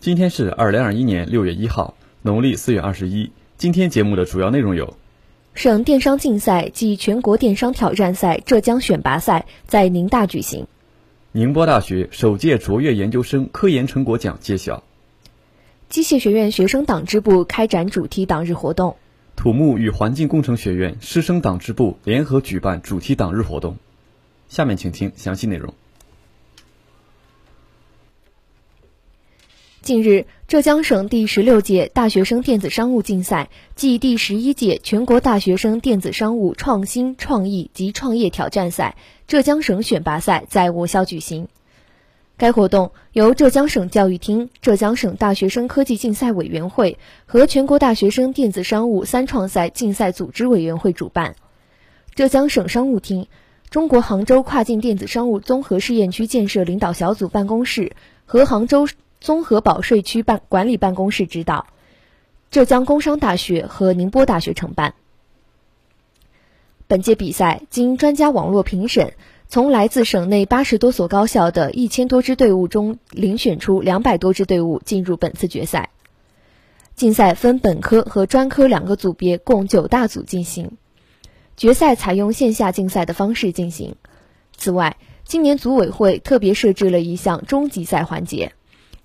今天是二零二一年六月一号，农历四月二十一。今天节目的主要内容有：省电商竞赛暨全国电商挑战赛浙江选拔赛在宁大举行；宁波大学首届卓越研究生科研成果奖揭晓；机械学院学生党支部开展主题党日活动；土木与环境工程学院师生党支部联合举办主题党日活动。下面请听详细内容。近日，浙江省第十六届大学生电子商务竞赛暨第十一届全国大学生电子商务创新创意及创业挑战赛浙江省选拔赛在我校举行。该活动由浙江省教育厅、浙江省大学生科技竞赛委员会和全国大学生电子商务三创赛竞赛组织委员会主办。浙江省商务厅、中国杭州跨境电子商务综合试验区建设领导小组办公室和杭州。综合保税区办管理办公室指导，浙江工商大学和宁波大学承办。本届比赛经专家网络评审，从来自省内八十多所高校的一千多支队伍中遴选出两百多支队伍进入本次决赛。竞赛分本科和专科两个组别，共九大组进行。决赛采用线下竞赛的方式进行。此外，今年组委会特别设置了一项终极赛环节。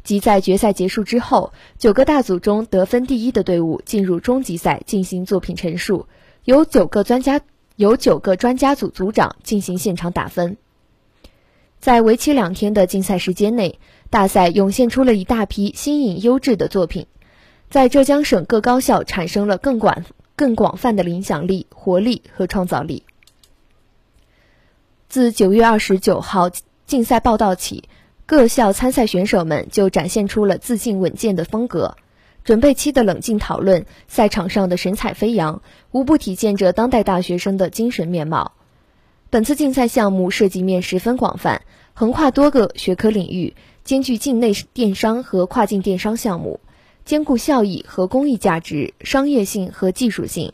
即在决赛结束之后，九个大组中得分第一的队伍进入终极赛进行作品陈述，由九个专家由九个专家组组长进行现场打分。在为期两天的竞赛时间内，大赛涌现出了一大批新颖优质的作品，在浙江省各高校产生了更广更广泛的影响力、活力和创造力。自九月二十九号竞赛报道起。各校参赛选手们就展现出了自信稳健的风格，准备期的冷静讨论，赛场上的神采飞扬，无不体现着当代大学生的精神面貌。本次竞赛项目涉及面十分广泛，横跨多个学科领域，兼具境内电商和跨境电商项目，兼顾效益和公益价值、商业性和技术性。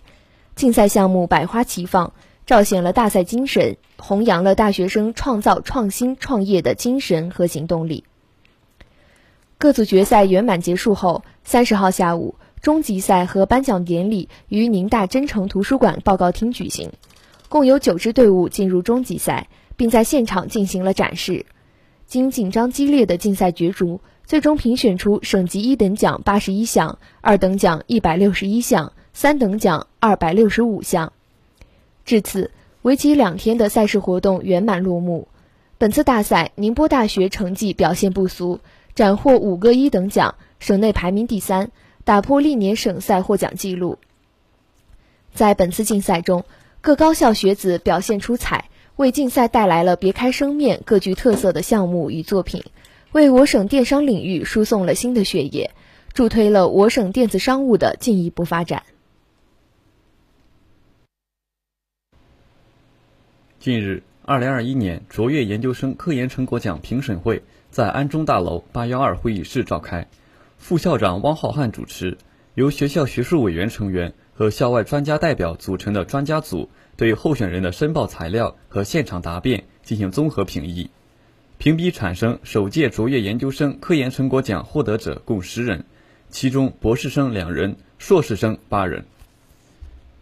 竞赛项目百花齐放。彰显了大赛精神，弘扬了大学生创造、创新、创业的精神和行动力。各组决赛圆满结束后，三十号下午，终极赛和颁奖典礼于宁大真诚图书馆报告厅举行。共有九支队伍进入终极赛，并在现场进行了展示。经紧张激烈的竞赛角逐，最终评选出省级一等奖八十一项，二等奖一百六十一项，三等奖二百六十五项。至此，为期两天的赛事活动圆满落幕。本次大赛，宁波大学成绩表现不俗，斩获五个一等奖，省内排名第三，打破历年省赛获奖纪录。在本次竞赛中，各高校学子表现出彩，为竞赛带来了别开生面、各具特色的项目与作品，为我省电商领域输送了新的血液，助推了我省电子商务的进一步发展。近日，二零二一年卓越研究生科研成果奖评审会在安中大楼八幺二会议室召开，副校长汪浩瀚主持，由学校学术委员成员和校外专家代表组成的专家组对候选人的申报材料和现场答辩进行综合评议，评比产生首届卓越研究生科研成果奖获得者共十人，其中博士生两人，硕士生八人。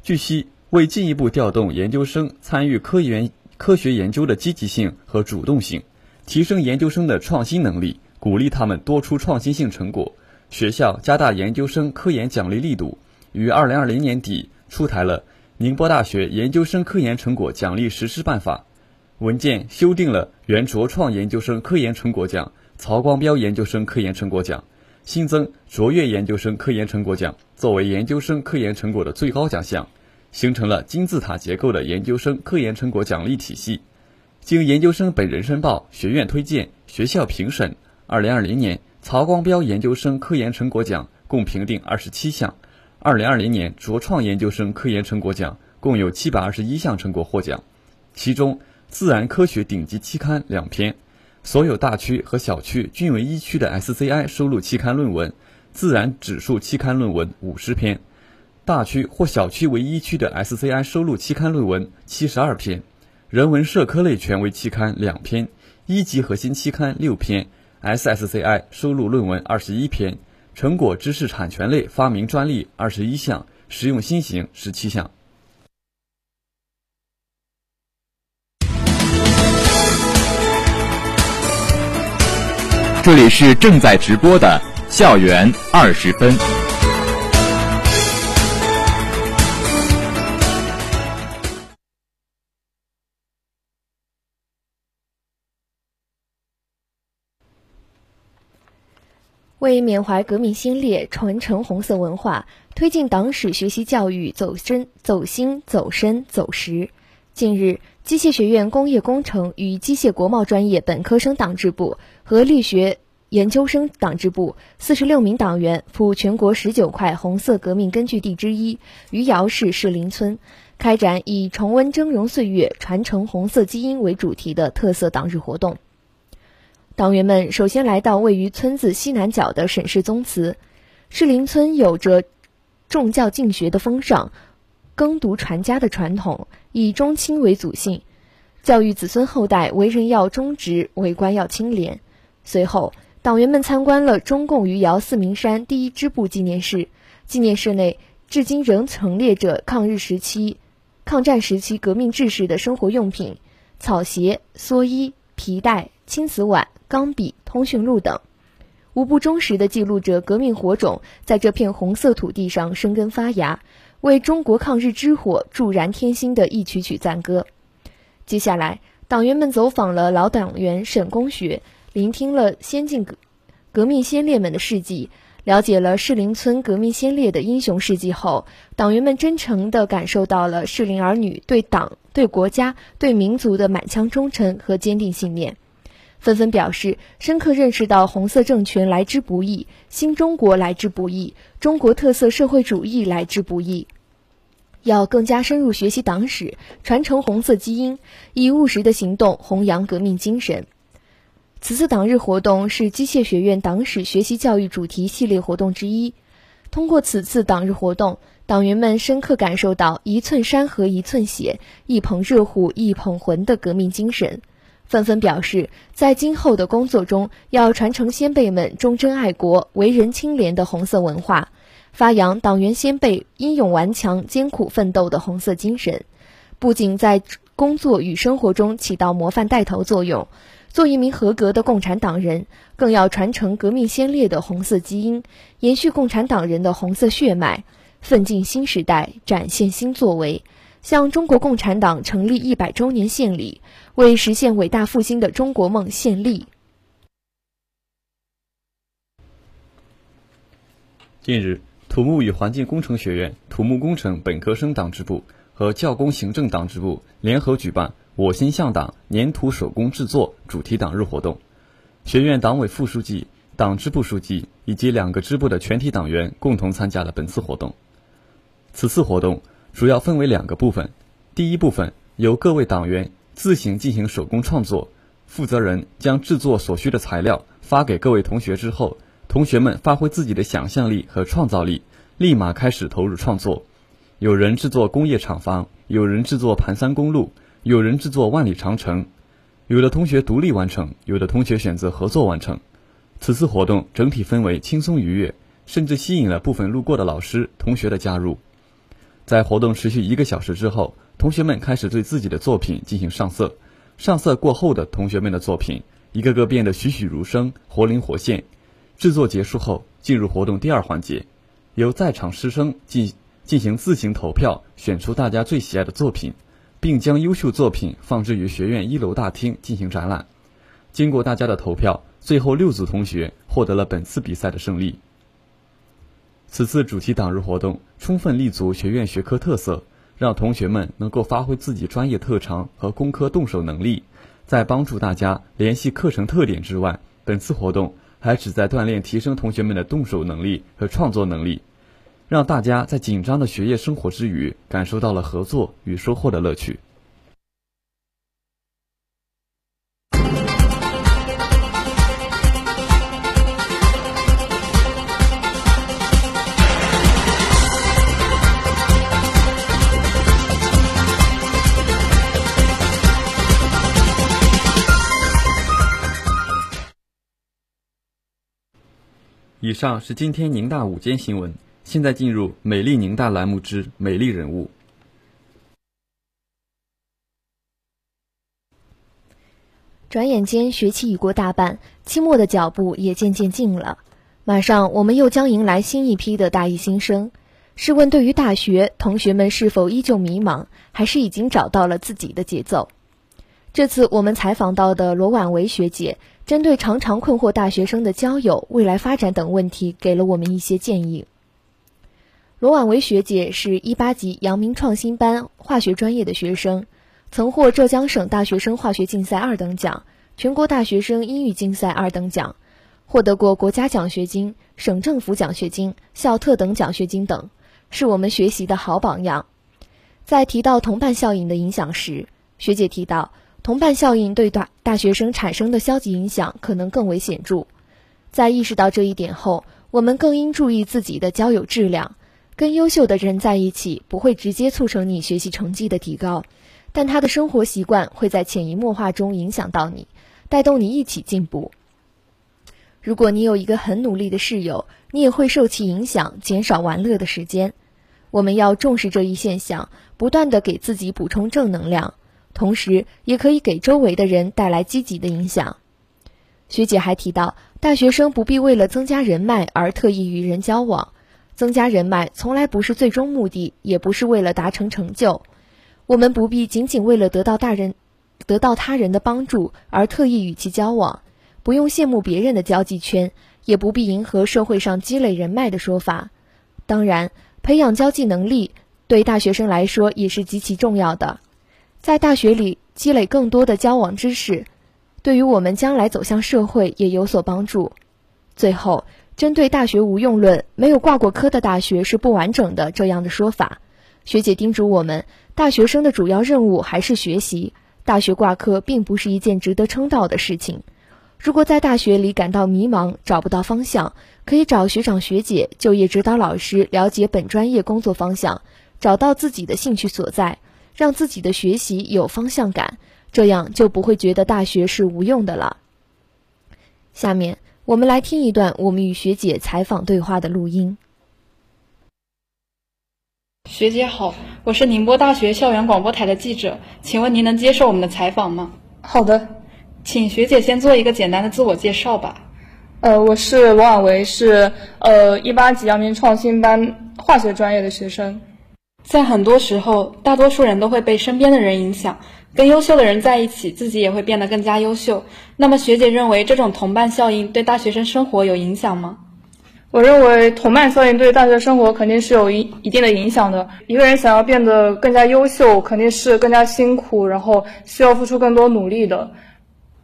据悉。为进一步调动研究生参与科研科学研究的积极性和主动性，提升研究生的创新能力，鼓励他们多出创新性成果，学校加大研究生科研奖励力度，于二零二零年底出台了《宁波大学研究生科研成果奖励实施办法》，文件修订了原卓创研究生科研成果奖、曹光标研究生科研成果奖，新增卓越研究生科研成果奖作为研究生科研成果的最高奖项。形成了金字塔结构的研究生科研成果奖励体系，经研究生本人申报、学院推荐、学校评审，二零二零年曹光标研究生科研成果奖共评定二十七项。二零二零年卓创研究生科研成果奖共有七百二十一项成果获奖，其中自然科学顶级期刊两篇，所有大区和小区均为一区的 SCI 收录期刊论文，自然指数期刊论文五十篇，大区或小区为一区的 SCI 收录期刊论文七十二篇，人文社科类权威期刊两篇，一级核心期刊六篇，SSCI 收录论文二十一篇。成果知识产权类发明专利二十一项，实用新型十七项。这里是正在直播的校园二十分。为缅怀革命先烈、传承红色文化、推进党史学习教育走深、走心、走深、走实，近日，机械学院工业工程与机械国贸专业本科生党支部和力学研究生党支部四十六名党员赴全国十九块红色革命根据地之一余姚市士林村，开展以“重温峥嵘岁月，传承红色基因”为主题的特色党日活动。党员们首先来到位于村子西南角的沈氏宗祠。士林村有着重教敬学的风尚，耕读传家的传统，以忠亲为祖训，教育子孙后代为人要忠直，为官要清廉。随后，党员们参观了中共余姚四明山第一支部纪念室，纪念室内至今仍陈列着抗日时期、抗战时期革命志士的生活用品：草鞋、蓑衣、皮带、青瓷碗。钢笔、通讯录等，无不忠实地记录着革命火种在这片红色土地上生根发芽，为中国抗日之火助燃添新的一曲曲赞歌。接下来，党员们走访了老党员沈公学，聆听了先进革革命先烈们的事迹，了解了适龄村革命先烈的英雄事迹后，党员们真诚地感受到了适龄儿女对党、对国家、对民族的满腔忠诚和坚定信念。纷纷表示，深刻认识到红色政权来之不易，新中国来之不易，中国特色社会主义来之不易，要更加深入学习党史，传承红色基因，以务实的行动弘扬革命精神。此次党日活动是机械学院党史学习教育主题系列活动之一。通过此次党日活动，党员们深刻感受到“一寸山河一寸血，一捧热乎一捧魂”的革命精神。纷纷表示，在今后的工作中，要传承先辈们忠贞爱国、为人清廉的红色文化，发扬党员先辈英勇顽强、艰苦奋斗的红色精神，不仅在工作与生活中起到模范带头作用，做一名合格的共产党人，更要传承革命先烈的红色基因，延续共产党人的红色血脉，奋进新时代，展现新作为。向中国共产党成立一百周年献礼，为实现伟大复兴的中国梦献力。近日，土木与环境工程学院土木工程本科生党支部和教工行政党支部联合举办“我心向党，粘土手工制作”主题党日活动。学院党委副书记、党支部书记以及两个支部的全体党员共同参加了本次活动。此次活动。主要分为两个部分，第一部分由各位党员自行进行手工创作，负责人将制作所需的材料发给各位同学之后，同学们发挥自己的想象力和创造力，立马开始投入创作。有人制作工业厂房，有人制作盘山公路，有人制作万里长城。有的同学独立完成，有的同学选择合作完成。此次活动整体氛围轻松愉悦，甚至吸引了部分路过的老师、同学的加入。在活动持续一个小时之后，同学们开始对自己的作品进行上色。上色过后的同学们的作品，一个个变得栩栩如生、活灵活现。制作结束后，进入活动第二环节，由在场师生进进行自行投票，选出大家最喜爱的作品，并将优秀作品放置于学院一楼大厅进行展览。经过大家的投票，最后六组同学获得了本次比赛的胜利。此次主题党日活动充分立足学院学科特色，让同学们能够发挥自己专业特长和工科动手能力。在帮助大家联系课程特点之外，本次活动还旨在锻炼、提升同学们的动手能力和创作能力，让大家在紧张的学业生活之余，感受到了合作与收获的乐趣。以上是今天宁大午间新闻，现在进入“美丽宁大”栏目之“美丽人物”。转眼间，学期已过大半，期末的脚步也渐渐近了。马上，我们又将迎来新一批的大一新生。试问，对于大学，同学们是否依旧迷茫，还是已经找到了自己的节奏？这次我们采访到的罗婉维学姐。针对常常困惑大学生的交友、未来发展等问题，给了我们一些建议。罗婉维学姐是一八级阳明创新班化学专业的学生，曾获浙江省大学生化学竞赛二等奖、全国大学生英语竞赛二等奖，获得过国家奖学金、省政府奖学金、校特等奖学金等，是我们学习的好榜样。在提到同伴效应的影响时，学姐提到。同伴效应对大大学生产生的消极影响可能更为显著。在意识到这一点后，我们更应注意自己的交友质量。跟优秀的人在一起，不会直接促成你学习成绩的提高，但他的生活习惯会在潜移默化中影响到你，带动你一起进步。如果你有一个很努力的室友，你也会受其影响，减少玩乐的时间。我们要重视这一现象，不断的给自己补充正能量。同时，也可以给周围的人带来积极的影响。学姐还提到，大学生不必为了增加人脉而特意与人交往，增加人脉从来不是最终目的，也不是为了达成成就。我们不必仅仅为了得到大人、得到他人的帮助而特意与其交往，不用羡慕别人的交际圈，也不必迎合社会上积累人脉的说法。当然，培养交际能力对大学生来说也是极其重要的。在大学里积累更多的交往知识，对于我们将来走向社会也有所帮助。最后，针对“大学无用论”“没有挂过科的大学是不完整的”这样的说法，学姐叮嘱我们：大学生的主要任务还是学习，大学挂科并不是一件值得称道的事情。如果在大学里感到迷茫、找不到方向，可以找学长学姐、就业指导老师了解本专业工作方向，找到自己的兴趣所在。让自己的学习有方向感，这样就不会觉得大学是无用的了。下面我们来听一段我们与学姐采访对话的录音。学姐好，我是宁波大学校园广播台的记者，请问您能接受我们的采访吗？好的，请学姐先做一个简单的自我介绍吧。呃，我是罗婉维，是呃一八级阳明创新班化学专业的学生。在很多时候，大多数人都会被身边的人影响，跟优秀的人在一起，自己也会变得更加优秀。那么，学姐认为这种同伴效应对大学生生活有影响吗？我认为同伴效应对大学生活肯定是有一一定的影响的。一个人想要变得更加优秀，肯定是更加辛苦，然后需要付出更多努力的。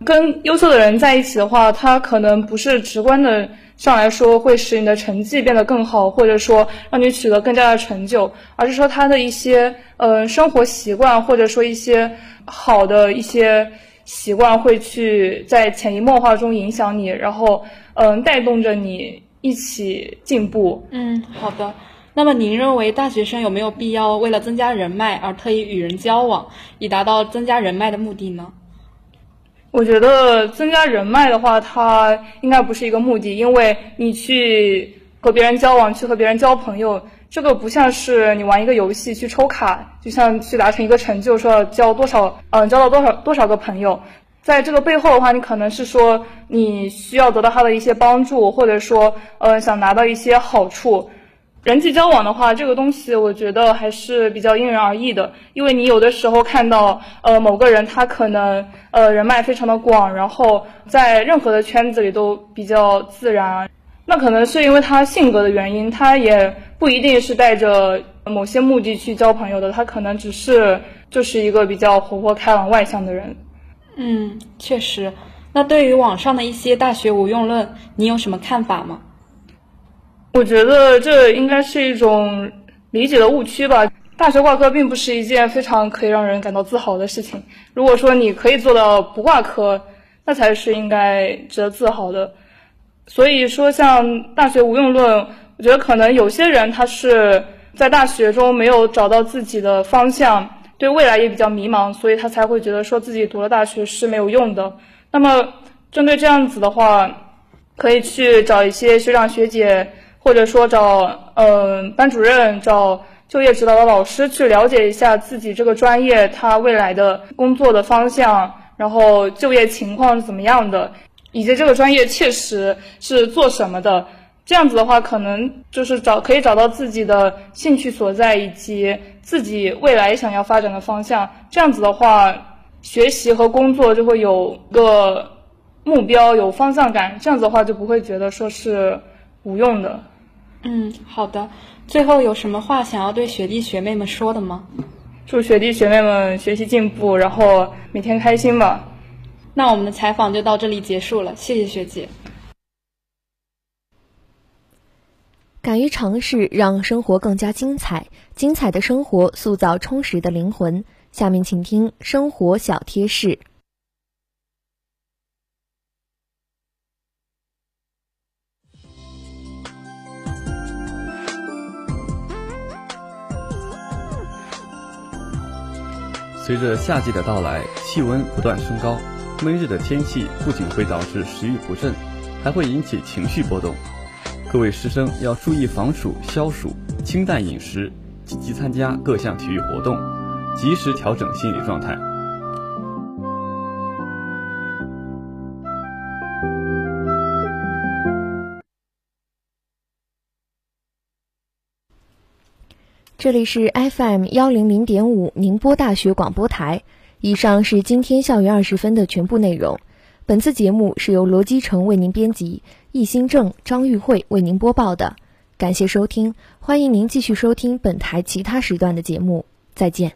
跟优秀的人在一起的话，他可能不是直观的。上来说会使你的成绩变得更好，或者说让你取得更加的成就，而是说他的一些呃生活习惯，或者说一些好的一些习惯会去在潜移默化中影响你，然后嗯带动着你一起进步。嗯，好的。那么您认为大学生有没有必要为了增加人脉而特意与人交往，以达到增加人脉的目的呢？我觉得增加人脉的话，它应该不是一个目的，因为你去和别人交往，去和别人交朋友，这个不像是你玩一个游戏去抽卡，就像去达成一个成就，说要交多少，嗯，交到多少多少个朋友，在这个背后的话，你可能是说你需要得到他的一些帮助，或者说，呃，想拿到一些好处。人际交往的话，这个东西我觉得还是比较因人而异的，因为你有的时候看到，呃，某个人他可能，呃，人脉非常的广，然后在任何的圈子里都比较自然，那可能是因为他性格的原因，他也不一定是带着某些目的去交朋友的，他可能只是就是一个比较活泼开朗、外向的人。嗯，确实。那对于网上的一些大学无用论，你有什么看法吗？我觉得这应该是一种理解的误区吧。大学挂科并不是一件非常可以让人感到自豪的事情。如果说你可以做到不挂科，那才是应该值得自豪的。所以说，像大学无用论，我觉得可能有些人他是在大学中没有找到自己的方向，对未来也比较迷茫，所以他才会觉得说自己读了大学是没有用的。那么，针对这样子的话，可以去找一些学长学姐，或者说找嗯班主任找。就业指导的老师去了解一下自己这个专业他未来的工作的方向，然后就业情况是怎么样的，以及这个专业切实是做什么的。这样子的话，可能就是找可以找到自己的兴趣所在以及自己未来想要发展的方向。这样子的话，学习和工作就会有个目标，有方向感。这样子的话，就不会觉得说是无用的。嗯，好的。最后有什么话想要对学弟学妹们说的吗？祝学弟学妹们学习进步，然后每天开心吧。那我们的采访就到这里结束了，谢谢学姐。敢于尝试，让生活更加精彩。精彩的生活塑造充实的灵魂。下面请听生活小贴士。随着夏季的到来，气温不断升高，闷热的天气不仅会导致食欲不振，还会引起情绪波动。各位师生要注意防暑消暑，清淡饮食，积极参加各项体育活动，及时调整心理状态。这里是 FM 幺零零点五宁波大学广播台。以上是今天校园二十分的全部内容。本次节目是由罗基成为您编辑，易新正、张玉慧为您播报的。感谢收听，欢迎您继续收听本台其他时段的节目。再见。